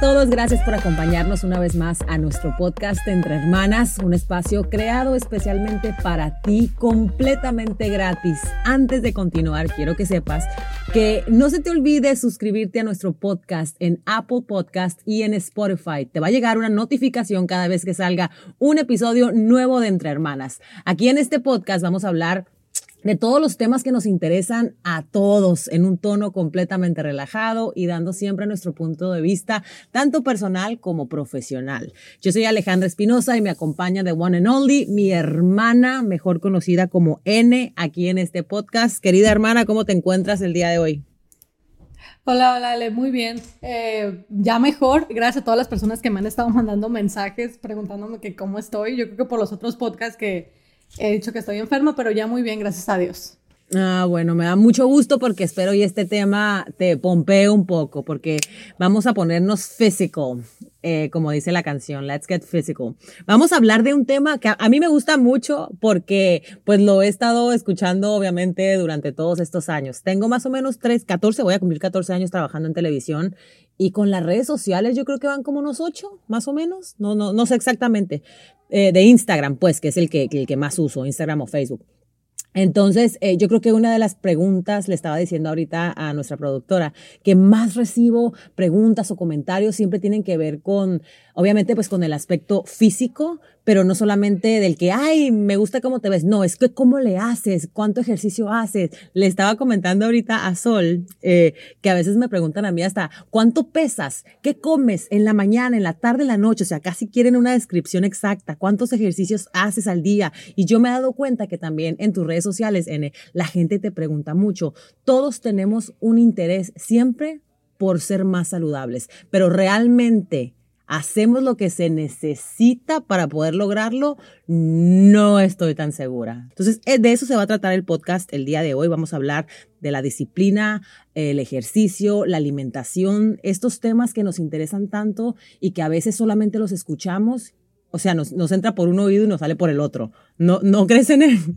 todos, gracias por acompañarnos una vez más a nuestro podcast Entre Hermanas, un espacio creado especialmente para ti, completamente gratis. Antes de continuar, quiero que sepas que no se te olvide suscribirte a nuestro podcast en Apple Podcast y en Spotify. Te va a llegar una notificación cada vez que salga un episodio nuevo de Entre Hermanas. Aquí en este podcast vamos a hablar de todos los temas que nos interesan a todos en un tono completamente relajado y dando siempre nuestro punto de vista, tanto personal como profesional. Yo soy Alejandra Espinosa y me acompaña de One and Only, mi hermana, mejor conocida como N, aquí en este podcast. Querida hermana, ¿cómo te encuentras el día de hoy? Hola, hola, Ale, muy bien. Eh, ya mejor, gracias a todas las personas que me han estado mandando mensajes preguntándome que cómo estoy. Yo creo que por los otros podcasts que He dicho que estoy enferma, pero ya muy bien, gracias a Dios. Ah, bueno, me da mucho gusto porque espero y este tema te pompee un poco, porque vamos a ponernos physical, eh, como dice la canción, let's get physical. Vamos a hablar de un tema que a, mí me gusta mucho porque pues lo he estado escuchando obviamente durante todos estos años. Tengo más o menos 3, 14, voy a cumplir 14 años trabajando en televisión y con las redes sociales yo creo que van como unos 8, más o menos, no, no, no sé exactamente, eh, de Instagram, pues, que es el que, el que más uso, Instagram o Facebook. Entonces, eh, yo creo que una de las preguntas, le estaba diciendo ahorita a nuestra productora, que más recibo preguntas o comentarios siempre tienen que ver con obviamente pues con el aspecto físico, pero no solamente del que, ay, me gusta cómo te ves, no, es que cómo le haces, cuánto ejercicio haces. Le estaba comentando ahorita a Sol eh, que a veces me preguntan a mí hasta, ¿cuánto pesas? ¿Qué comes en la mañana, en la tarde, en la noche? O sea, casi quieren una descripción exacta, cuántos ejercicios haces al día. Y yo me he dado cuenta que también en tus redes sociales, N, la gente te pregunta mucho. Todos tenemos un interés siempre por ser más saludables, pero realmente hacemos lo que se necesita para poder lograrlo, no estoy tan segura. Entonces, eh, de eso se va a tratar el podcast el día de hoy. Vamos a hablar de la disciplina, el ejercicio, la alimentación, estos temas que nos interesan tanto y que a veces solamente los escuchamos, o sea, nos, entra por un oído y nos sale por el otro. ¿No, no crees en él?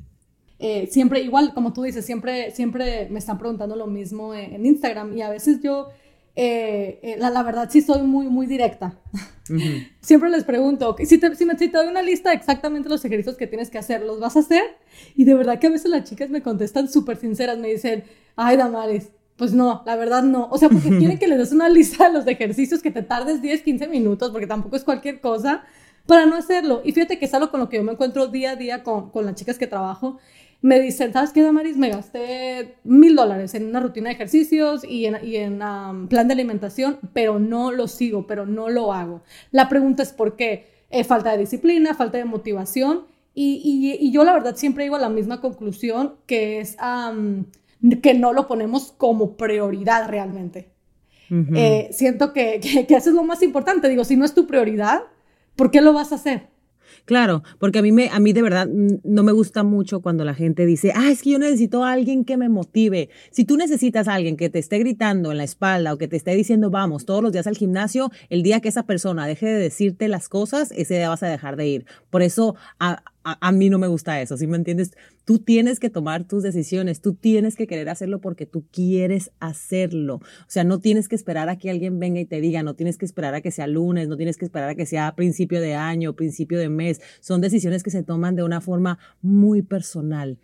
Eh, siempre, igual, como tú dices, siempre, siempre me están preguntando lo mismo en Instagram y a veces yo eh, eh, la, verdad sí soy muy, muy directa. Siempre les pregunto, si te, si, me, si te doy una lista de exactamente los ejercicios que tienes que hacer, ¿los vas a hacer? Y de verdad que a veces las chicas me contestan súper sinceras, me dicen, ay, Damaris, pues no, la verdad no. O sea, porque quieren que les des una lista de los ejercicios que te tardes 10, 15 minutos, porque tampoco es cualquier cosa, para no hacerlo. Y fíjate que es algo con lo que yo me encuentro día a día con, con las chicas que trabajo me dicen, ¿sabes qué, Damaris? Me gasté mil dólares en una rutina de ejercicios y en, y en um, plan de alimentación, pero no lo sigo, pero no lo hago. La pregunta es por qué. Eh, falta de disciplina, falta de motivación. Y, y, yo la verdad siempre digo a la misma conclusión, que es um, que no lo ponemos como prioridad realmente. Eh, siento que, que, que eso es lo más importante. Digo, si no es tu prioridad, ¿por qué lo vas a hacer? Claro, porque a mí, me, a mí de verdad no me gusta mucho cuando la gente dice, ah, es que yo necesito a alguien que me motive. Si tú necesitas a alguien que te esté gritando en la espalda o que te esté diciendo, vamos, todos los días al gimnasio, el día que esa persona deje de decirte las cosas, ese día vas a dejar de ir. Por eso, a, a, mí no me gusta eso, ¿sí me entiendes? Tú tienes que tomar tus decisiones, tú tienes que querer hacerlo porque tú quieres hacerlo. O sea, no tienes que esperar a que alguien venga y te diga, no tienes que esperar a que sea lunes, no tienes que esperar a que sea principio de año, principio de mes. Son decisiones que se toman de una forma muy personal.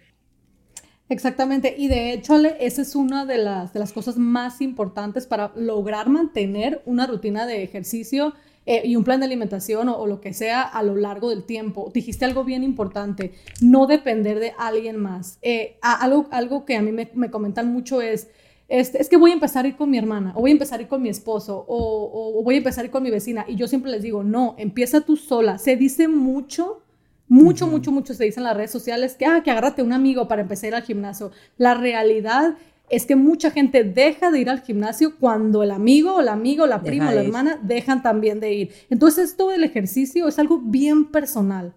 Exactamente, y de hecho, esa es una de las, de las cosas más importantes para lograr mantener una rutina de ejercicio eh, y un plan de alimentación o, lo que sea a lo largo del tiempo. Dijiste algo bien importante, no depender de alguien más. Eh, algo, algo que a mí me, me comentan mucho es, este, es que voy a empezar a ir con mi hermana, o voy a empezar a ir con mi esposo, o, o, voy a empezar a ir con mi vecina. Y yo siempre les digo, no, empieza tú sola. Se dice mucho, mucho, mucho, mucho se dice en las redes sociales que, ah, que agárrate un amigo para empezar al gimnasio. La realidad es que mucha gente deja de ir al gimnasio cuando el amigo o la amiga o la prima o la hermana dejan también de ir. Entonces, esto del ejercicio es algo bien personal.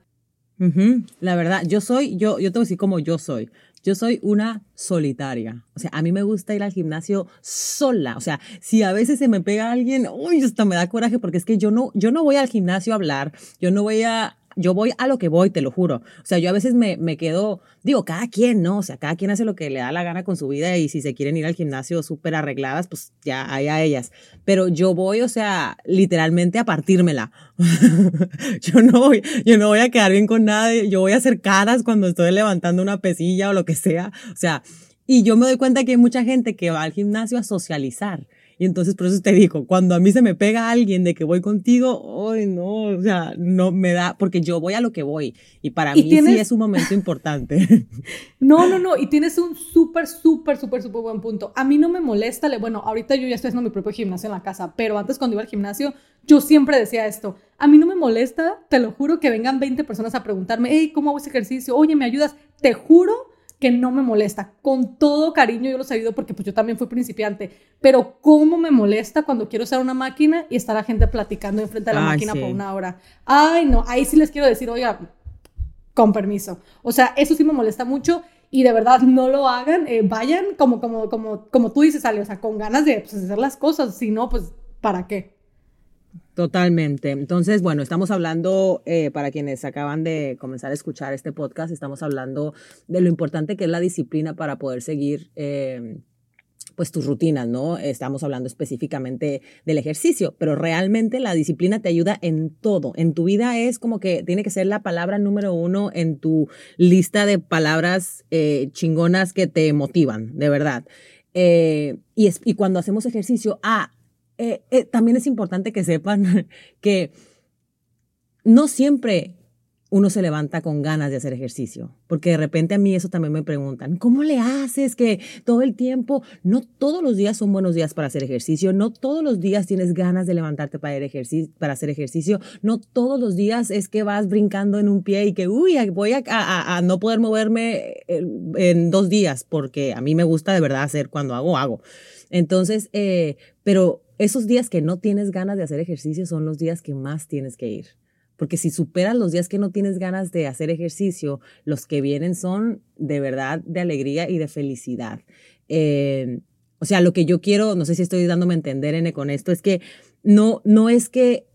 La verdad, yo soy, yo, yo te voy a decir como yo soy. Yo soy una solitaria. O sea, a mí me gusta ir al gimnasio sola. O sea, si a veces se me pega alguien, uy, esto me da coraje porque es que yo no, yo no voy al gimnasio a hablar, yo no voy a yo voy a lo que voy, te lo juro. O sea, yo a veces me, me quedo, digo, cada quien, ¿no? O sea, cada quien hace lo que le da la gana con su vida y si se quieren ir al gimnasio súper arregladas, pues ya hay a ellas. Pero yo voy, o sea, literalmente a partírmela. yo no voy, yo no voy a quedar bien con nadie, yo voy a hacer caras cuando estoy levantando una pesilla o lo que sea. O sea, y yo me doy cuenta que hay mucha gente que va al gimnasio a socializar y entonces por eso te digo, cuando a mí se me pega alguien de que voy contigo, ay no, o sea, no me da, porque yo voy a lo que voy. Y para mí sí es un momento importante. No, no, no, y tienes un súper, súper, súper, súper buen punto. A mí no me molesta, bueno, ahorita yo ya estoy haciendo mi propio gimnasio en la casa, pero antes cuando iba al gimnasio, yo siempre decía esto. A mí no me molesta, te lo juro, que vengan 20 personas a preguntarme, hey, ¿cómo hago ese ejercicio? Oye, ¿me ayudas? Te juro que no me molesta. Con todo cariño yo los ayudo porque pues yo también fui principiante, pero cómo me molesta cuando quiero usar una máquina y estar la gente platicando enfrente de la máquina por una hora. Ay, no, ahí sí les quiero decir, oiga, con permiso. O sea, eso sí me molesta mucho y de verdad no lo hagan, eh, vayan como, como, como, como tú dices, Ale, o sea, con ganas de pues, hacer las cosas, si no, pues, ¿para qué? Totalmente. Entonces, bueno, estamos hablando, eh, para quienes acaban de comenzar a escuchar este podcast, estamos hablando de lo importante que es la disciplina para poder seguir. Eh, pues tus rutinas, ¿no? Estamos hablando específicamente del ejercicio, pero realmente la disciplina te ayuda en todo. En tu vida es como que tiene que ser la palabra número uno en tu lista de palabras eh, chingonas que te motivan, de verdad. y, es, y cuando hacemos ejercicio, ah, eh, eh, también es importante que sepan que no siempre uno se levanta con ganas de hacer ejercicio, porque de repente a mí eso también me preguntan, ¿cómo le haces que todo el tiempo, no todos los días son buenos días para hacer ejercicio, no todos los días tienes ganas de levantarte para, hacer ejercicio, no todos los días es que vas brincando en un pie y que, uy, voy a, no poder moverme en dos días, porque a mí me gusta de verdad hacer cuando hago, hago. Entonces, eh, pero esos días que no tienes ganas de hacer ejercicio son los días que más tienes que ir. Porque si superas los días que no tienes ganas de hacer ejercicio, los que vienen son de verdad de alegría y de felicidad. Eh, o sea, lo que yo quiero, no sé si estoy dándome a entender, N, con esto, es que no, no es que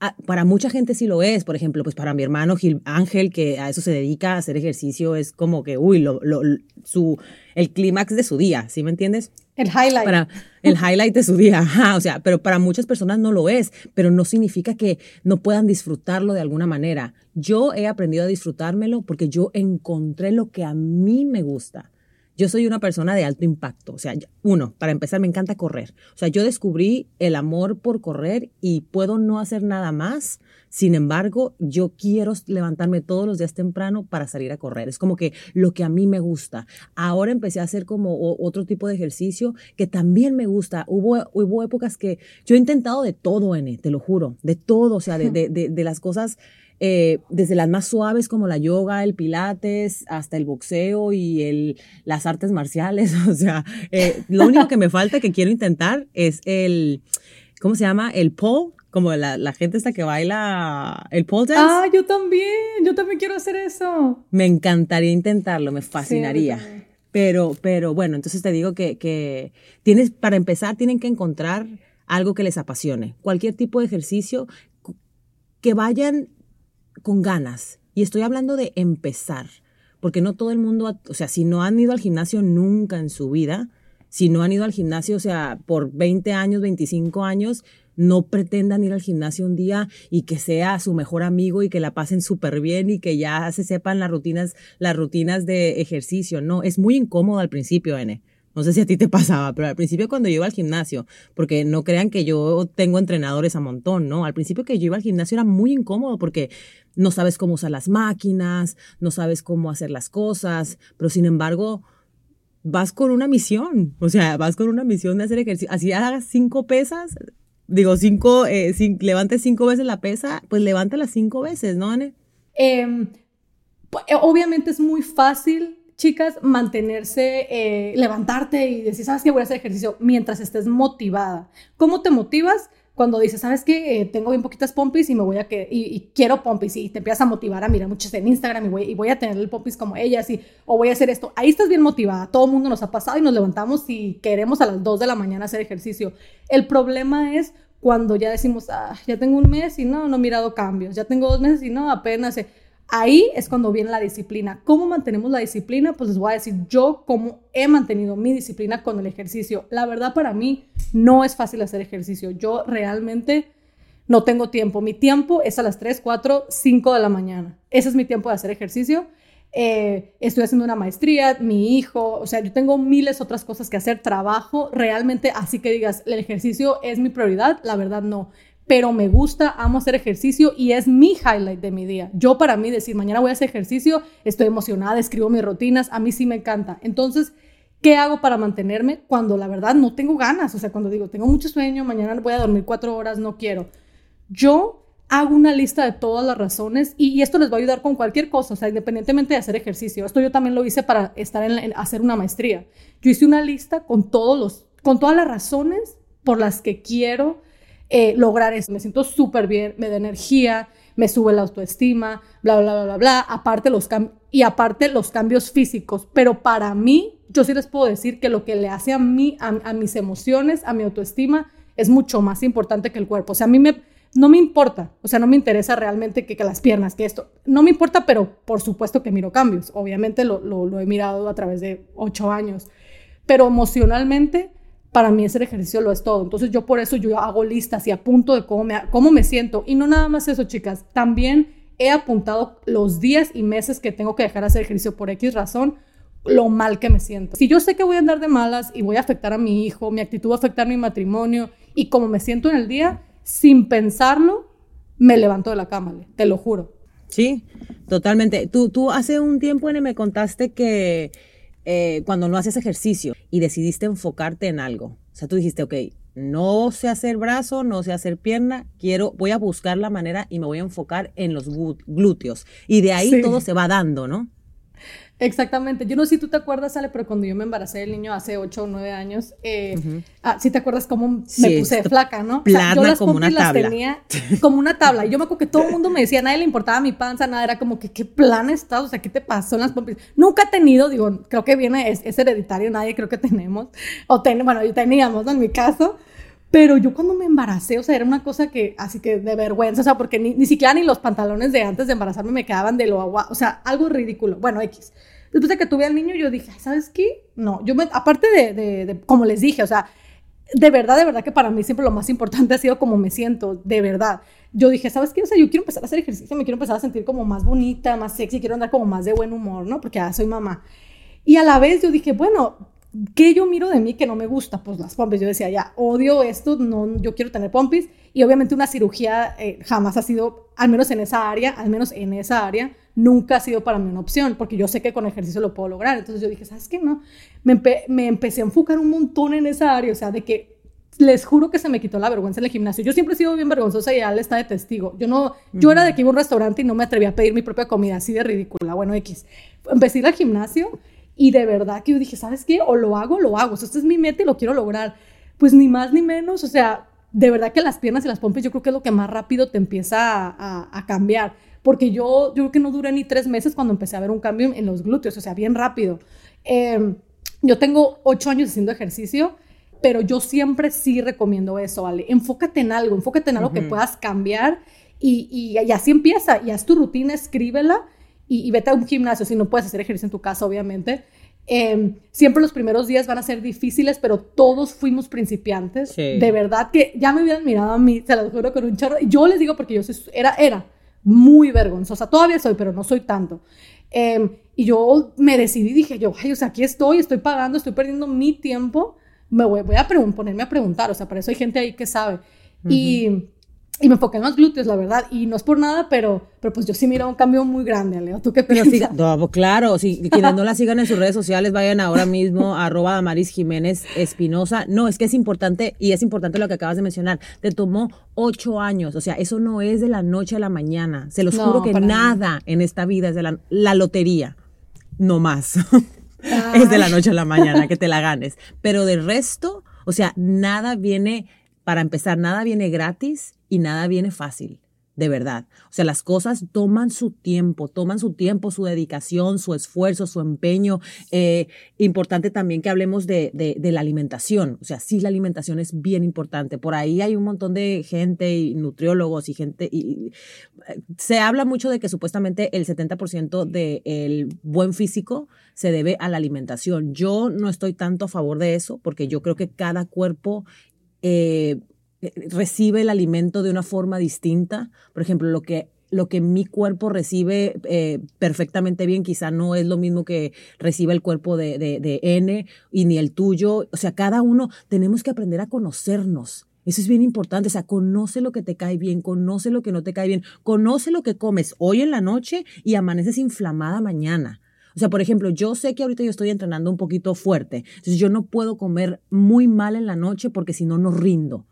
Ah, para mucha gente sí lo es, por ejemplo, pues para mi hermano Gil, Ángel, que a eso se dedica, a hacer ejercicio, es como que, uy, lo, lo, su, el clímax de su día, ¿sí me entiendes? El highlight. Para, el highlight de su día, o sea, pero para muchas personas no lo es, pero no significa que no puedan disfrutarlo de alguna manera. Yo he aprendido a disfrutármelo porque yo encontré lo que a mí me gusta. Yo soy una persona de alto impacto. O sea, uno, para empezar, me encanta correr. O sea, yo descubrí el amor por correr y puedo no hacer nada más. Sin embargo, yo quiero levantarme todos los días temprano para salir a correr. Es como que lo que a mí me gusta. Ahora empecé a hacer como otro tipo de ejercicio que también me gusta. Hubo, hubo épocas que yo he intentado de todo, N, te lo juro, de todo. O sea, de, de, de, de las cosas eh, desde las más suaves como la yoga, el pilates, hasta el boxeo y el, las artes marciales. O sea, eh, lo único que me falta que quiero intentar es el, ¿cómo se llama? El pole, como la, la, gente esta que baila el pole dance. Ah, yo también, yo también quiero hacer eso. Me encantaría intentarlo, me fascinaría. pero, pero bueno, entonces te digo que, que tienes, para empezar, tienen que encontrar algo que les apasione. Cualquier tipo de ejercicio que vayan con ganas. Y estoy hablando de empezar, porque no todo el mundo, o sea, si no han ido al gimnasio nunca en su vida, si no han ido al gimnasio, o sea, por 20 años, 25 años, no pretendan ir al gimnasio un día y que sea su mejor amigo y que la pasen súper bien y que ya se sepan las rutinas, las rutinas de ejercicio. No, es muy incómodo al principio, N. No sé si a ti te pasaba, pero al principio cuando yo iba al gimnasio, porque no crean que yo tengo entrenadores a montón, ¿no? Al principio que yo iba al gimnasio era muy incómodo porque no sabes cómo usar las máquinas, no sabes cómo hacer las cosas, pero sin embargo vas con una misión, o sea, vas con una misión de hacer ejercicio. Así hagas cinco pesas, digo, cinco, eh, levantes cinco veces la pesa, pues las cinco veces, ¿no, Anne? Em, pues, obviamente es muy fácil chicas, mantenerse, eh, levantarte y decir, ¿sabes qué? Voy a hacer ejercicio mientras estés motivada. ¿Cómo te motivas? Cuando dices, ¿sabes qué? Eh, tengo bien poquitas pompis y me voy a que y, quiero pompis y te empiezas a motivar a mirar muchos en Instagram y voy, y voy a tener el pompis como ellas y o voy a hacer esto. Ahí estás bien motivada. Todo el mundo nos ha pasado y nos levantamos y queremos a las 2 de la mañana hacer ejercicio. El problema es cuando ya decimos, ah, ya tengo un mes y no, no he mirado cambios, ya tengo dos meses y no, apenas. Ahí es cuando viene la disciplina. ¿Cómo mantenemos la disciplina? Pues les voy a decir yo cómo he mantenido mi disciplina con el ejercicio. La verdad para mí no es fácil hacer ejercicio. Yo realmente no tengo tiempo. Mi tiempo es a las 3, 4, 5 de la mañana. Ese es mi tiempo de hacer ejercicio. Eh, estoy haciendo una maestría, mi hijo, o sea, yo tengo miles otras cosas que hacer, trabajo, realmente así que digas, el ejercicio es mi prioridad, la verdad no pero me gusta, amo hacer ejercicio y es mi highlight de mi día. Yo para mí decir, mañana voy a hacer ejercicio, estoy emocionada, escribo mis rutinas, a mí sí me encanta. Entonces, ¿qué hago para mantenerme cuando la verdad no tengo ganas? O sea, cuando digo, tengo mucho sueño, mañana voy a dormir cuatro horas, no quiero. Yo hago una lista de todas las razones y, esto les va a ayudar con cualquier cosa, o sea, independientemente de hacer ejercicio. Esto yo también lo hice para estar en, hacer una maestría. Yo hice una lista con todos los, con todas las razones por las que quiero eh, lograr eso. Me siento súper bien, me da energía, me sube la autoestima, bla, bla, bla, bla, bla. Aparte los y aparte los cambios físicos. Pero para mí, yo sí les puedo decir que lo que le hace a mí, a, mis emociones, a mi autoestima, es mucho más importante que el cuerpo. O sea, a mí me, no me importa, o sea, no me interesa realmente que, que, las piernas, que esto, no me importa, pero por supuesto que miro cambios. Obviamente lo, lo, lo he mirado a través de ocho años. Pero emocionalmente, para mí ese ejercicio lo es todo. Entonces yo por eso yo hago listas y apunto de cómo me, cómo me siento. Y no nada más eso, chicas, también he apuntado los días y meses que tengo que dejar de hacer ejercicio por X razón, lo mal que me siento. Si yo sé que voy a andar de malas y voy a afectar a mi hijo, mi actitud va a afectar mi matrimonio y cómo me siento en el día, sin pensarlo, me levanto de la cama, te lo juro. Sí, totalmente. Tú, tú hace un tiempo, me contaste que eh, cuando no haces ejercicio y decidiste enfocarte en algo. O sea, tú dijiste, ok, no sé hacer brazo, no sé hacer pierna, quiero, voy a buscar la manera y me voy a enfocar en los glúteos. Y de ahí todo se va dando, ¿no? Exactamente. Yo no sé si tú te acuerdas, Ale, pero cuando yo me embaracé del niño hace 8 o 9 años, eh, ah, sí te acuerdas cómo me puse flaca, ¿no? Plana yo como una tabla. Las tenía como una tabla. Y yo me acuerdo que todo el mundo me decía, a nadie le importaba mi panza, nada, era como que, ¿qué plan estás? O sea, ¿qué te pasó en las pompis? Nunca he tenido, digo, creo que viene, es, hereditario, nadie creo que tenemos, o ten, bueno, yo teníamos, ¿no? En mi caso, pero yo cuando me embaracé, o sea, era una cosa que, así que de vergüenza, o sea, porque ni, ni siquiera ni los pantalones de antes de embarazarme me quedaban de lo agua, o sea, algo ridículo. Bueno, X. Después de que tuve al niño, yo dije, ¿sabes qué? No, yo me, aparte de, de, de, como les dije, o sea, de verdad, de verdad que para mí siempre lo más importante ha sido cómo me siento, de verdad. Yo dije, ¿sabes qué? O sea, yo quiero empezar a hacer ejercicio, me quiero empezar a sentir como más bonita, más sexy, quiero andar como más de buen humor, ¿no? Porque ya soy mamá. Y a la vez yo dije, bueno, ¿qué yo miro de mí que no me gusta? Pues las pompis. Yo decía, ya, odio esto, no, yo quiero tener pompis. Y obviamente una cirugía eh, jamás ha sido, al menos en esa área, al menos en esa área, nunca ha sido para mí una opción, porque yo sé que con ejercicio lo puedo lograr. Entonces yo dije, ¿sabes qué? No. Me, me empecé a enfocar un montón en esa área, o sea, de que les juro que se me quitó la vergüenza en el gimnasio. Yo siempre he sido bien vergonzosa y él está de testigo. Yo no, yo era de que iba a un restaurante y no me atrevía a pedir mi propia comida, así de ridícula. Bueno, X. Empecé a ir al gimnasio y de verdad que yo dije, ¿sabes qué? O lo hago lo hago. O sea, esta es mi meta y lo quiero lograr. Pues ni más ni menos. O sea, de verdad que las piernas y las pompis yo creo que es lo que más rápido te empieza a, cambiar. Porque yo, yo creo que no duré ni tres meses cuando empecé a ver un cambio en los glúteos. O sea, bien rápido. Em, yo tengo ocho años haciendo ejercicio pero yo siempre sí recomiendo eso, ¿vale? Enfócate en algo, enfócate en algo que puedas cambiar y, y, así empieza, y haz tu rutina, escríbela y, vete a un gimnasio si no puedes hacer ejercicio en tu casa, obviamente. Em, siempre los primeros días van a ser difíciles, pero todos fuimos principiantes. De verdad que ya me hubieran mirado a mí, se lo juro, con un chorro. Yo les digo porque yo era, era muy vergonzosa. Todavía soy, pero no soy tanto. Em, y yo me decidí, dije yo, ay, o sea, aquí estoy, estoy pagando, estoy perdiendo mi tiempo. Me voy, voy a ponerme a preguntar, o sea, para eso hay gente ahí que sabe. Y y me enfoqué en los glúteos, la verdad. Y no es por nada, pero, pero pues yo sí miro un cambio muy grande, Leo. ¿Tú qué piensas? no, claro, si quienes no la sigan en sus redes sociales, vayan ahora mismo a arroba Damaris Jiménez Espinosa. No, es que es importante, y es importante lo que acabas de mencionar. Te tomó ocho años. O sea, eso no es de la noche a la mañana. Se los juro que nada en esta vida es de la, la lotería. No más. es de la noche a la mañana que te la ganes. Pero del resto, o sea, nada viene, para empezar, nada viene gratis y nada viene fácil. de verdad. O sea, las cosas toman su tiempo, toman su tiempo, su dedicación, su esfuerzo, su empeño. Eh, importante también que hablemos de, de, la alimentación. O sea, sí, la alimentación es bien importante. Por ahí hay un montón de gente y nutriólogos y gente. Y, eh, se habla mucho de que supuestamente el 70% del buen físico se debe a la alimentación. Yo no estoy tanto a favor de eso porque yo creo que cada cuerpo eh, recibe el alimento de una forma distinta. Por ejemplo, lo que lo que mi cuerpo recibe eh, perfectamente bien, quizá no es lo mismo que recibe el cuerpo de, de, N y ni el tuyo. O sea, cada uno tenemos que aprender a conocernos. Eso es bien importante. O sea, conoce lo que te cae bien, conoce lo que no te cae bien, conoce lo que comes hoy en la noche y amaneces inflamada mañana. O sea, por ejemplo, yo sé que ahorita yo estoy entrenando un poquito fuerte. Entonces yo no puedo comer muy mal en la noche porque si no, no rindo.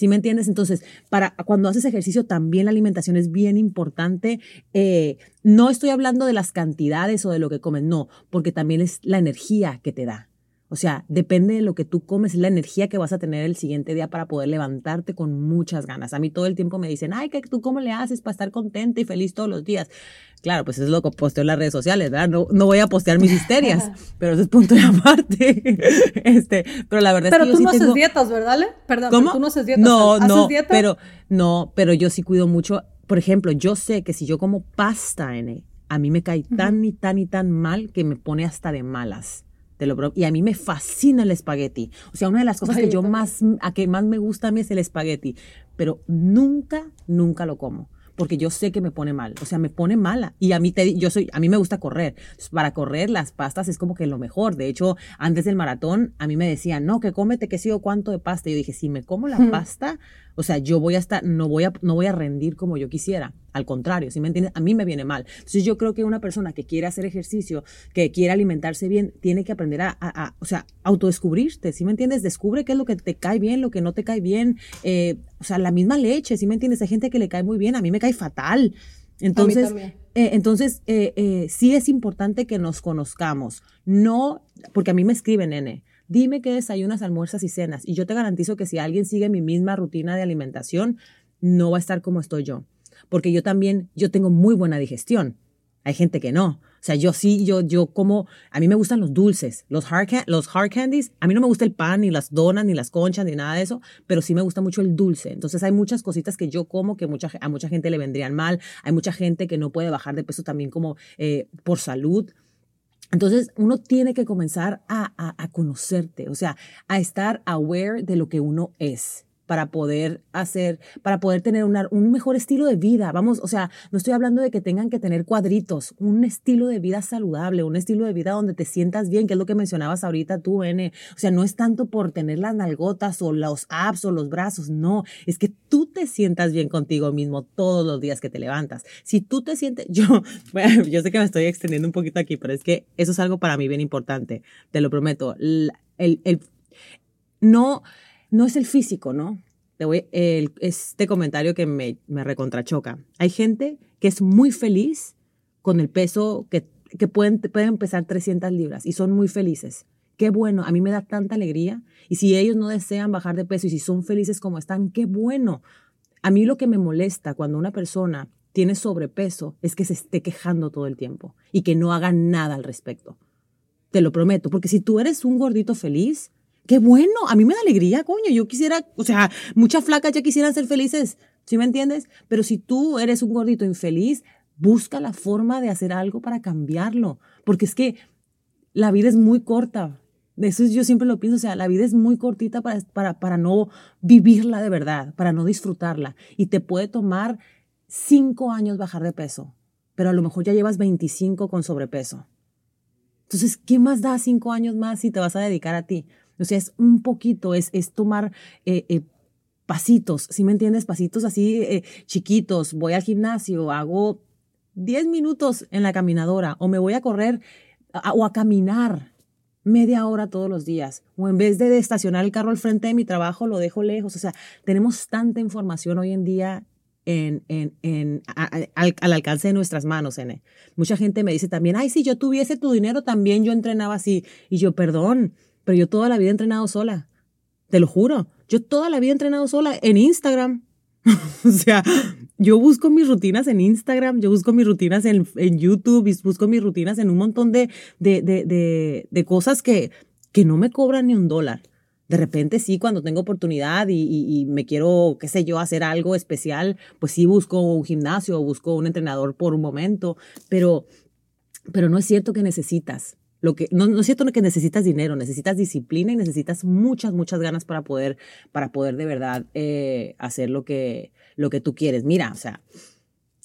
¿Sí me entiendes? Entonces, para cuando haces ejercicio también la alimentación es bien importante. Eh, no estoy hablando de las cantidades o de lo que comes, no, porque también es la energía que te da. O sea, depende de lo que tú comes, es la energía que vas a tener el siguiente día para poder levantarte con muchas ganas. A mí todo el tiempo me dicen, ay, que tú cómo le haces para estar contenta y feliz todos los días. Claro, pues eso es lo que posteo en las redes sociales, ¿verdad? No, no voy a postear mis histerias, pero eso es punto de aparte. este, pero la verdad es que yo tú no haces dietas, ¿verdad? Perdón, ¿Cómo? tú no haces dietas. No, no, pero no, pero yo sí cuido mucho. Por ejemplo, yo sé que si yo como pasta, N, a mí me cae tan y tan y tan mal que me pone hasta de malas y a mí me fascina el espagueti. O sea, una de las cosas que yo más, a que más me gusta a mí es el espagueti. Pero nunca, nunca lo como porque yo sé que me pone mal, o sea, me pone mala. Y a mí, te, yo soy, a mí me gusta correr. Para correr, las pastas es como que lo mejor. De hecho, antes del maratón, a mí me decían, no, que cómete que sigo cuánto de pasta. Y yo dije, si me como la pasta, o sea, yo voy a estar, no voy a, no voy a rendir como yo quisiera. Al contrario, si me entiendes? A mí me viene mal. Entonces yo creo que una persona que quiere hacer ejercicio, que quiere alimentarse bien, tiene que aprender a, o sea, autodescubrirte, ¿sí me entiendes? Descubre qué es lo que te cae bien, lo que no te cae bien. Eh, o sea, la misma leche, ¿sí me entiendes? Hay gente que le cae muy bien, a mí me cae fatal. Entonces, eh, entonces eh, sí es importante que nos conozcamos. No, porque a mí me escriben, nene, dime qué desayunas, almuerzas y cenas. Y yo te garantizo que si alguien sigue mi misma rutina de alimentación, no va a estar como estoy yo. Porque yo también, yo tengo muy buena digestión. Hay gente que no. O sea, yo sí, yo, yo como, a mí me gustan los dulces, los hard, los hard candies. A mí no me gusta el pan, ni las donas, ni las conchas, ni nada de eso, pero sí me gusta mucho el dulce. Entonces hay muchas cositas que yo como que mucha, a mucha gente le vendrían mal. Hay mucha gente que no puede bajar de peso también como eh, por salud. Entonces, uno tiene que comenzar a, a, conocerte, o sea, a estar aware de lo que uno es para poder hacer, para poder tener un mejor estilo de vida. Vamos, o sea, no estoy hablando de que tengan que tener cuadritos, un estilo de vida saludable, un estilo de vida donde te sientas bien, que es lo que mencionabas ahorita tú, N. O sea, no es tanto por tener las nalgotas o los abs o los brazos, no, es que tú te sientas bien contigo mismo todos los días que te levantas. Si tú te sientes, yo, bueno, yo sé que me estoy extendiendo un poquito aquí, pero es que eso es algo para mí bien importante, te lo prometo. el no, no es el físico, ¿no? Este comentario que me, me recontrachoca. Hay gente que es muy feliz con el peso que, que pueden, pueden pesar 300 libras y son muy felices. Qué bueno, a mí me da tanta alegría. Y si ellos no desean bajar de peso y si son felices como están, qué bueno. A mí lo que me molesta cuando una persona tiene sobrepeso es que se esté quejando todo el tiempo y que no haga nada al respecto. Te lo prometo, porque si tú eres un gordito feliz, Qué bueno, a mí me da alegría, coño. Yo quisiera, o sea, muchas flacas ya quisieran ser felices, ¿sí me entiendes? Pero si tú eres un gordito infeliz, busca la forma de hacer algo para cambiarlo, porque es que la vida es muy corta. Eso yo siempre lo pienso, o sea, la vida es muy cortita para, para, para no vivirla de verdad, para no disfrutarla. Y te puede tomar cinco años bajar de peso, pero a lo mejor ya llevas 25 con sobrepeso. Entonces, ¿qué más da cinco años más si te vas a dedicar a ti? O sea, es un poquito, es, es tomar eh, eh, pasitos, ¿sí me entiendes? Pasitos así eh, chiquitos. Voy al gimnasio, hago 10 minutos en la caminadora o me voy a correr o a caminar media hora todos los días. O en vez de estacionar el carro al frente de mi trabajo, lo dejo lejos. O sea, tenemos tanta información hoy en día en, en, en al, al, alcance de nuestras manos, N. Mucha gente me dice también, ay, si yo tuviese tu dinero, también yo entrenaba así. Y yo, perdón, pero yo toda la vida he entrenado sola. Te lo juro. Yo toda la vida he entrenado sola en Instagram. o sea, yo busco mis rutinas en Instagram, yo busco mis rutinas en, en YouTube, busco mis rutinas en un montón de, de, de, de, cosas que, que no me cobran ni un dólar. De repente sí, cuando tengo oportunidad y, y, me quiero, qué sé yo, hacer algo especial, pues sí busco un gimnasio o busco un entrenador por un momento, pero, pero no es cierto que necesitas. Lo que, no, no es cierto que necesitas dinero, necesitas disciplina y necesitas muchas, muchas ganas para poder, para poder de verdad eh, hacer lo que, lo que tú quieres. Mira, o sea,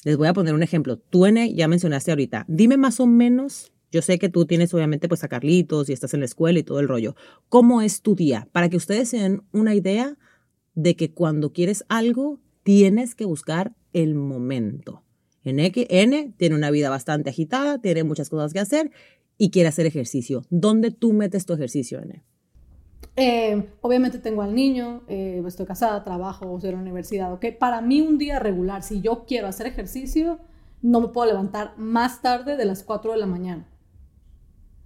les voy a poner un ejemplo. Tú, N, ya mencionaste ahorita. Dime más o menos, yo sé que tú tienes obviamente pues a Carlitos y estás en la escuela y todo el rollo. ¿Cómo es tu día? Para que ustedes se den una idea de que cuando quieres algo, tienes que buscar el momento. N, N tiene una vida bastante agitada, tiene muchas cosas que hacer y quiere hacer ejercicio. ¿Dónde tú metes tu ejercicio, N? Eh, obviamente tengo al niño, eh, estoy casada, trabajo, estoy en la universidad, ¿ok? Para mí un día regular, si yo quiero hacer ejercicio, no me puedo levantar más tarde de las 4 de la mañana.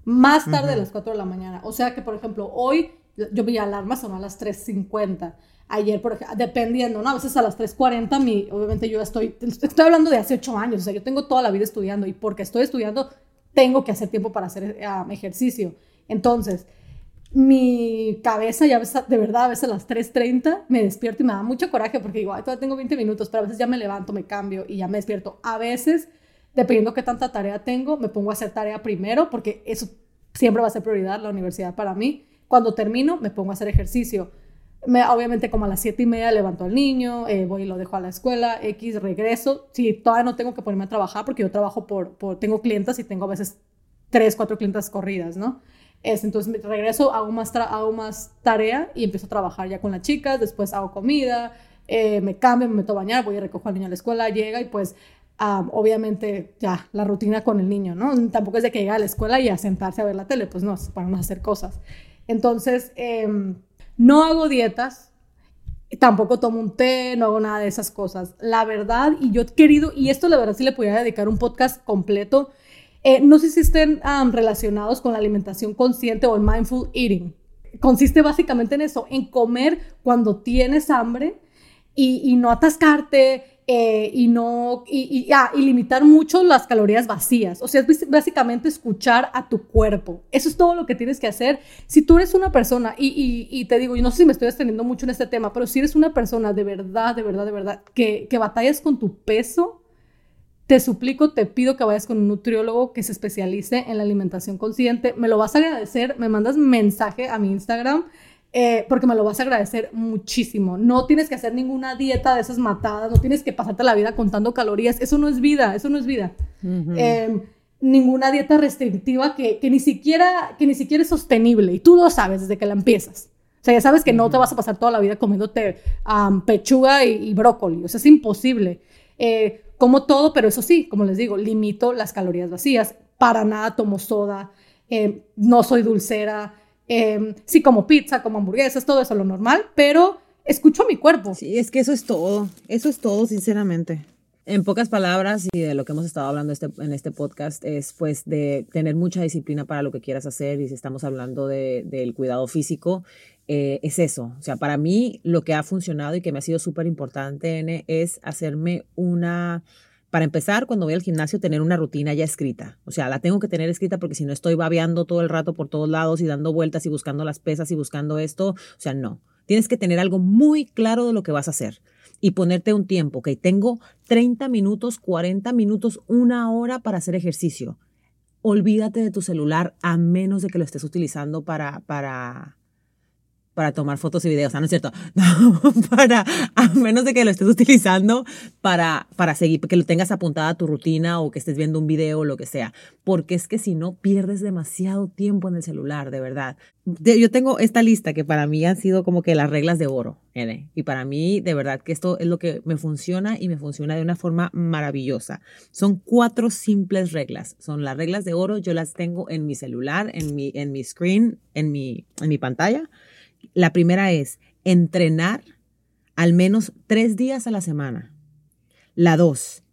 Más tarde de las 4 de la mañana. O sea que, por ejemplo, hoy yo vi alarmas son a las 3.50. Ayer, por ejemplo, dependiendo, ¿no? A veces a las 3.40, mi, obviamente yo estoy, estoy hablando de hace 8 años, o sea, yo tengo toda la vida estudiando y porque estoy estudiando, tengo que hacer tiempo para hacer um, ejercicio. Entonces, mi cabeza ya de verdad a veces a las 3.30 me despierto y me da mucho coraje porque digo, Ay, todavía tengo 20 minutos, pero a veces ya me levanto, me cambio y ya me despierto. A veces, dependiendo qué tanta tarea tengo, me pongo a hacer tarea primero porque eso siempre va a ser prioridad, la universidad para mí. Cuando termino, me pongo a hacer ejercicio. Me, obviamente como a las 7 y media levanto al niño, eh, voy y lo dejo a la escuela, X, regreso. Si todavía no tengo que ponerme a trabajar porque yo trabajo por, por tengo clientas y tengo a veces 3, 4 clientas corridas, ¿no? Es, entonces regreso, hago más, hago más tarea y empiezo a trabajar ya con las chicas, después hago comida, eh, me cambio, me meto a bañar, voy y recojo al niño a la escuela, llega y pues obviamente ya la rutina con el niño, ¿no? Tampoco es de que llegue a la escuela y a sentarse a ver la tele, pues no, para no hacer cosas. Entonces, em, no hago dietas, tampoco tomo un té, no hago nada de esas cosas. La verdad, y yo he querido, y esto la verdad sí le podría dedicar un podcast completo, eh, no sé si estén relacionados con la alimentación consciente o el mindful eating. Consiste básicamente en eso, en comer cuando tienes hambre y, no atascarte eh, y no y, ah, y, limitar mucho las calorías vacías. O sea, es básicamente escuchar a tu cuerpo. Eso es todo lo que tienes que hacer. Si tú eres una persona, y, te digo, y no sé si me estoy extendiendo mucho en este tema, pero si eres una persona de verdad, de verdad, de verdad, que, que batallas con tu peso, te suplico, te pido que vayas con un nutriólogo que se especialice en la alimentación consciente. Me lo vas a agradecer, me mandas mensaje a mi Instagram. Eh, porque me lo vas a agradecer muchísimo. No tienes que hacer ninguna dieta de esas matadas, no tienes que pasarte la vida contando calorías, eso no es vida, eso no es vida. Em, ninguna dieta restrictiva que, que, ni siquiera, que ni siquiera es sostenible y tú lo sabes desde que la empiezas. O sea, ya sabes que no te vas a pasar toda la vida comiéndote pechuga y, y, brócoli, o sea, es imposible. Eh, como todo, pero eso sí, como les digo, limito las calorías vacías. Para nada tomo soda, eh, no soy dulcera, eh, sí como pizza, como hamburguesas, todo eso lo normal, pero escucho mi cuerpo. Sí, es que eso es todo, eso es todo, sinceramente. En pocas palabras, y de lo que hemos estado hablando este, en este podcast, es pues de tener mucha disciplina para lo que quieras hacer, y si estamos hablando de, del cuidado físico, eh, es eso. O sea, para mí lo que ha funcionado y que me ha sido súper importante es hacerme una, para empezar, cuando voy al gimnasio, tener una rutina ya escrita. O sea, la tengo que tener escrita porque si no estoy babeando todo el rato por todos lados y dando vueltas y buscando las pesas y buscando esto, o sea, no. Tienes que tener algo muy claro de lo que vas a hacer y ponerte un tiempo, ok, tengo 30 minutos, 40 minutos, una hora para hacer ejercicio. Olvídate de tu celular a menos de que lo estés utilizando para, para, para tomar fotos y videos, ¿no es cierto? No, para, a menos de que lo estés utilizando para, para seguir, que lo tengas apuntada a tu rutina o que estés viendo un video o lo que sea, porque es que si no, pierdes demasiado tiempo en el celular, de verdad. Yo tengo esta lista que para mí han sido como que las reglas de oro, N, y para mí, de verdad, que esto es lo que me funciona y me funciona de una forma maravillosa. Son cuatro simples reglas, son las reglas de oro, yo las tengo en mi celular, en mi, en mi screen, en mi, en mi pantalla la primera es entrenar al menos tres días a la semana. La dos,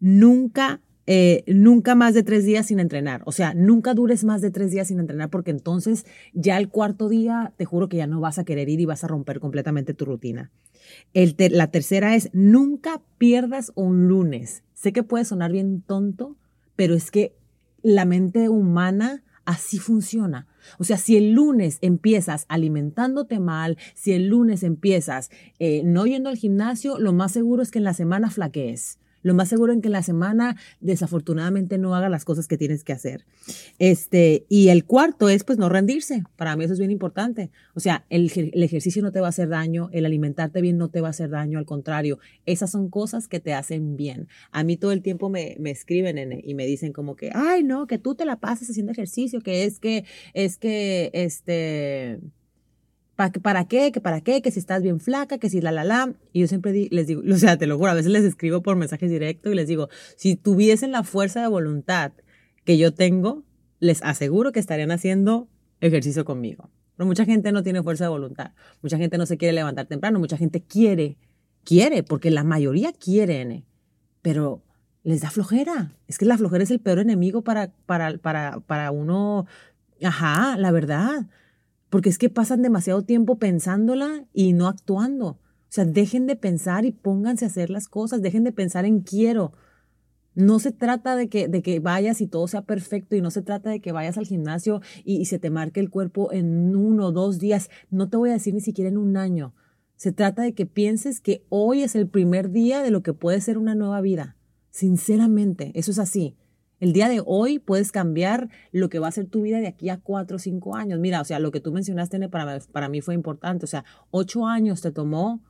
nunca, eh, nunca más de tres días sin entrenar. O sea, nunca dures más de tres días sin entrenar porque entonces ya el cuarto día te juro que ya no vas a querer ir y vas a romper completamente tu rutina. La tercera es nunca pierdas un lunes. Sé que puede sonar bien tonto, pero es que la mente humana así funciona. O sea, si el lunes empiezas alimentándote mal, si el lunes empiezas eh, no yendo al gimnasio, lo más seguro es que en la semana flaquees. Lo más seguro es que en la semana, desafortunadamente, no haga las cosas que tienes que hacer. Este, y el cuarto es, pues, no rendirse. Para mí eso es bien importante. O sea, el, ejercicio no te va a hacer daño, el alimentarte bien no te va a hacer daño, al contrario, esas son cosas que te hacen bien. A mí todo el tiempo me, me escriben y me dicen como que, ay, no, que tú te la pasas haciendo ejercicio, que es que, es que, este ¿Para, qué? ¿Que para qué? Que si estás bien flaca, que si la la la. Y yo siempre les digo, o sea, te lo juro, a veces les escribo por mensajes directos y les digo, si tuviesen la fuerza de voluntad que yo tengo, les aseguro que estarían haciendo ejercicio conmigo. Pero mucha gente no tiene fuerza de voluntad. Mucha gente no se quiere levantar temprano. Mucha gente quiere, quiere, porque la mayoría quieren, pero les da flojera. Es que la flojera es el peor enemigo para, para, para, para uno. Ajá, la verdad porque es que pasan demasiado tiempo pensándola y no actuando. O sea, dejen de pensar y pónganse a hacer las cosas, dejen de pensar en quiero. No se trata de que, de que vayas y todo sea perfecto y no se trata de que vayas al gimnasio y, se te marque el cuerpo en uno o dos días. No te voy a decir ni siquiera en un año. Se trata de que pienses que hoy es el primer día de lo que puede ser una nueva vida. Sinceramente, eso es así. El día de hoy puedes cambiar lo que va a ser tu vida de aquí a cuatro o cinco años. Mira, o sea, lo que tú mencionaste para, para mí fue importante. O sea, ocho años te tomó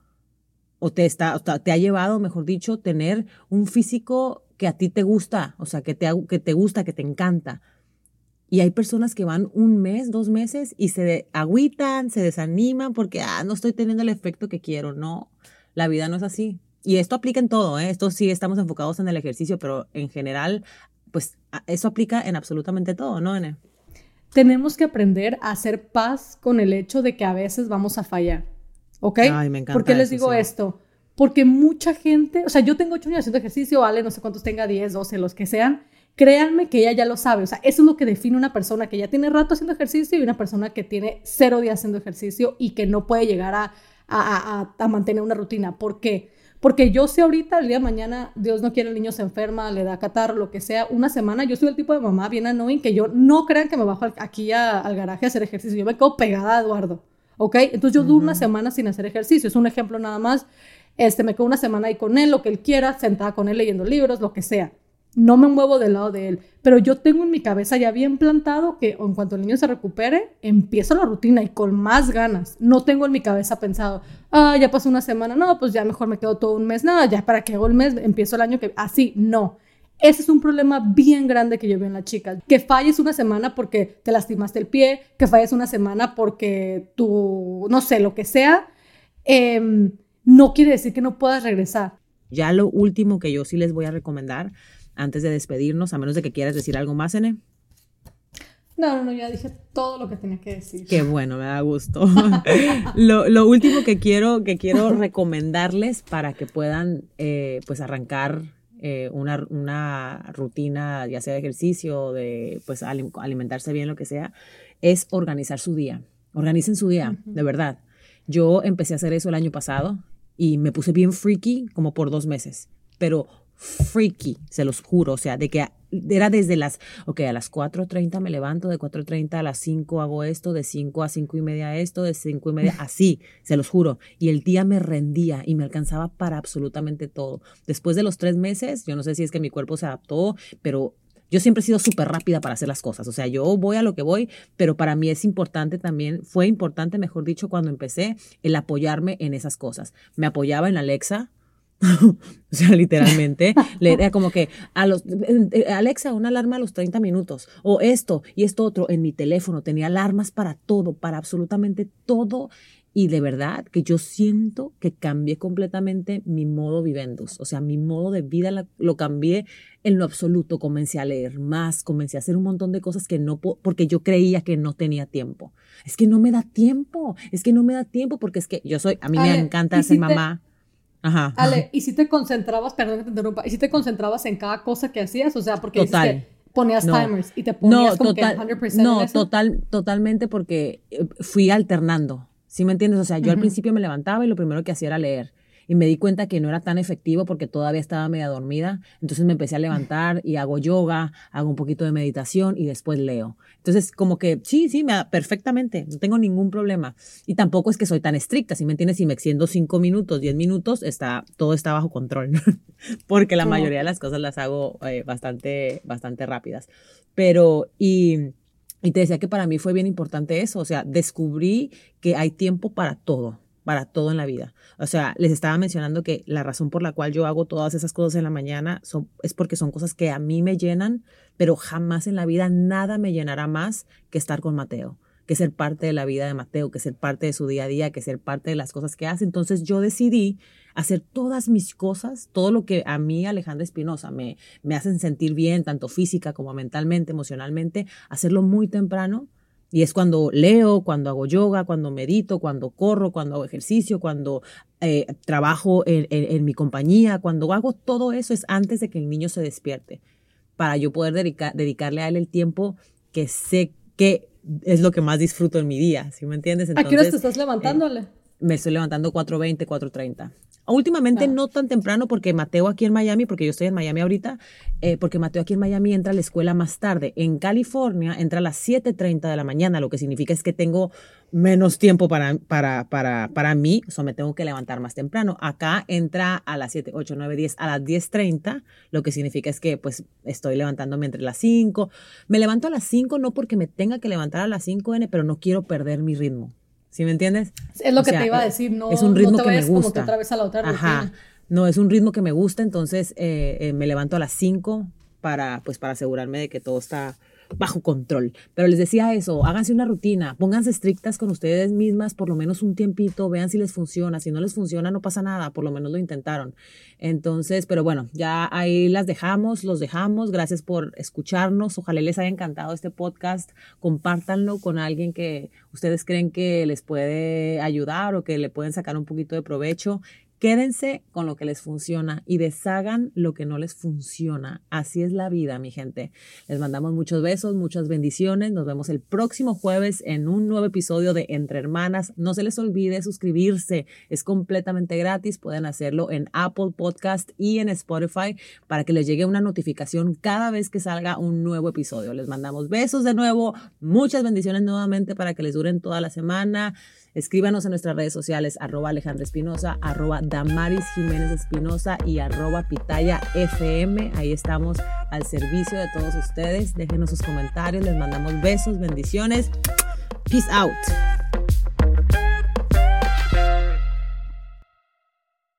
o te, está, te ha llevado, mejor dicho, tener un físico que a ti te gusta, o sea, que te, que te gusta, que te encanta. Y hay personas que van un mes, dos meses y se agüitan, se desaniman porque, ah, no estoy teniendo el efecto que quiero. No, la vida no es así. Y esto aplica en todo, ¿eh? Esto sí estamos enfocados en el ejercicio, pero en general pues eso aplica en absolutamente todo, ¿no, Ene? Tenemos que aprender a hacer paz con el hecho de que a veces vamos a fallar, ¿ok? Ay, me encanta ¿Por qué les digo esto? Porque mucha gente, o sea, yo tengo ocho años haciendo ejercicio, vale, no sé cuántos tenga, 10, 12, los que sean, créanme que ella ya lo sabe, o sea, eso es lo que define una persona que ya tiene rato haciendo ejercicio y una persona que tiene cero días haciendo ejercicio y que no puede llegar a, a, a mantener una rutina. ¿Por qué? Porque yo sé ahorita, el día de mañana, Dios no quiere, el niño se enferma, le da catarro, lo que sea, una semana, yo soy el tipo de mamá bien annoying que yo no crean que me bajo aquí al garaje a hacer ejercicio, yo me quedo pegada a Eduardo, ¿ok? Entonces yo duro una semana sin hacer ejercicio, es un ejemplo nada más, este, me quedo una semana ahí con él, lo que él quiera, sentada con él leyendo libros, lo que sea no me muevo del lado de él, pero yo tengo en mi cabeza ya bien plantado que en cuanto el niño se recupere, empiezo la rutina y con más ganas. No tengo en mi cabeza pensado, ah, ya pasó una semana, no, pues ya mejor me quedo todo un mes, nada, ya para que hago el mes, empiezo el año que así, no. Ese es un problema bien grande que yo veo en las chicas. Que falles una semana porque te lastimaste el pie, que falles una semana porque tú, no sé, lo que sea, em, no quiere decir que no puedas regresar. Ya lo último que yo sí les voy a recomendar antes de despedirnos, a menos de que quieras decir algo más, Ene. No, no, no, ya dije todo lo que tenía que decir. Qué bueno, me da gusto. lo, último que quiero, que quiero recomendarles para que puedan eh, pues arrancar eh, una, una, rutina, ya sea de ejercicio, de pues alimentarse bien, lo que sea, es organizar su día. Organicen su día, de verdad. Yo empecé a hacer eso el año pasado y me puse bien freaky como por dos meses, pero freaky, se los juro, o sea, de que era desde las, ok, a las 4.30 me levanto, de 4.30 a las 5 hago esto, de 5 a 5 y media esto, de 5 y media, así, se los juro. Y el día me rendía y me alcanzaba para absolutamente todo. Después de los tres meses, yo no sé si es que mi cuerpo se adaptó, pero yo siempre he sido súper rápida para hacer las cosas. O sea, yo voy a lo que voy, pero para mí es importante también, fue importante, mejor dicho, cuando empecé, el apoyarme en esas cosas. Me apoyaba en Alexa, o sea, literalmente, le era como que a los eh, Alexa, una alarma a los 30 minutos, o esto y esto otro en mi teléfono, tenía alarmas para todo, para absolutamente todo. Y de verdad que yo siento que cambié completamente mi modo vivendus, o sea, mi modo de vida lo cambié en lo absoluto. Comencé a leer más, comencé a hacer un montón de cosas que no, porque yo creía que no tenía tiempo. Es que no me da tiempo, es que no me da tiempo porque es que yo soy, a mí me encanta ser mamá Ajá. Ale, ¿y si te concentrabas, perdón que te interrumpa, y si te concentrabas en cada cosa que hacías? O sea, porque Total. ponías timers y te ponías como que 100% No, total, totalmente porque eh, fui alternando. ¿Sí me entiendes? O sea, yo al principio me levantaba y lo primero que hacía era leer y me di cuenta que no era tan efectivo porque todavía estaba media dormida. Entonces me empecé a levantar y hago yoga, hago un poquito de meditación y después leo. Entonces, como que sí, sí, me, perfectamente, no tengo ningún problema. Y tampoco es que soy tan estricta, si me entiendes, si me extiendo cinco minutos, diez minutos, está, todo está bajo control, porque la mayoría de las cosas las hago eh, bastante, bastante rápidas. Pero, y, y te decía que para mí fue bien importante eso, o sea, descubrí que hay tiempo para todo para todo en la vida. O sea, les estaba mencionando que la razón por la cual yo hago todas esas cosas en la mañana es porque son cosas que a mí me llenan, pero jamás en la vida nada me llenará más que estar con Mateo, que ser parte de la vida de Mateo, que ser parte de su día a día, que ser parte de las cosas que hace. Entonces yo decidí hacer todas mis cosas, todo lo que a mí, Alejandra Espinosa, me, me hacen sentir bien, tanto física como mentalmente, emocionalmente, hacerlo muy temprano y es cuando leo, cuando hago yoga, cuando medito, cuando corro, cuando hago ejercicio, cuando eh, trabajo en, mi compañía, cuando hago todo eso es antes de que el niño se despierte, para yo poder dedicarle a él el tiempo que sé que es lo que más disfruto en mi día, ¿sí me entiendes? ¿A qué hora te estás levantándole? Eh, me estoy levantando 4.20, 4.30. Últimamente ah. no tan temprano porque Mateo aquí en Miami, porque yo estoy en Miami ahorita, eh, porque Mateo aquí en Miami entra a la escuela más tarde. En California entra a las 7.30 de la mañana, lo que significa es que tengo menos tiempo para, para, para, para mí, o sea, me tengo que levantar más temprano. Acá entra a las 7, 8, 9, 10, a las 10.30, lo que significa es que pues estoy levantándome entre las 5. Me levanto a las 5 no porque me tenga que levantar a las 5, N, pero no quiero perder mi ritmo. ¿Sí me entiendes? Es lo que te iba a decir, no, es un ritmo que me gusta. Como otra vez a la otra Ajá. No, es un ritmo que me gusta, entonces eh, eh, me levanto a las 5 para, pues, para asegurarme de que todo está bajo control. Pero les decía eso, háganse una rutina, pónganse estrictas con ustedes mismas por lo menos un tiempito, vean si les funciona, si no les funciona no pasa nada, por lo menos lo intentaron. Entonces, pero bueno, ya ahí las dejamos, los dejamos, gracias por escucharnos, ojalá les haya encantado este podcast, compártanlo con alguien que ustedes creen que les puede ayudar o que le pueden sacar un poquito de provecho. Quédense con lo que les funciona y deshagan lo que no les funciona. Así es la vida, mi gente. Les mandamos muchos besos, muchas bendiciones. Nos vemos el próximo jueves en un nuevo episodio de Entre Hermanas. No se les olvide suscribirse. Es completamente gratis. Pueden hacerlo en Apple Podcast y en Spotify para que les llegue una notificación cada vez que salga un nuevo episodio. Les mandamos besos de nuevo. Muchas bendiciones nuevamente para que les duren toda la semana. Escríbanos en nuestras redes sociales, arroba Alejandra Espinosa, arroba Damaris Jiménez Espinosa y arroba Pitaya FM. Ahí estamos al servicio de todos ustedes. Déjenos sus comentarios, les mandamos besos, bendiciones. Peace out.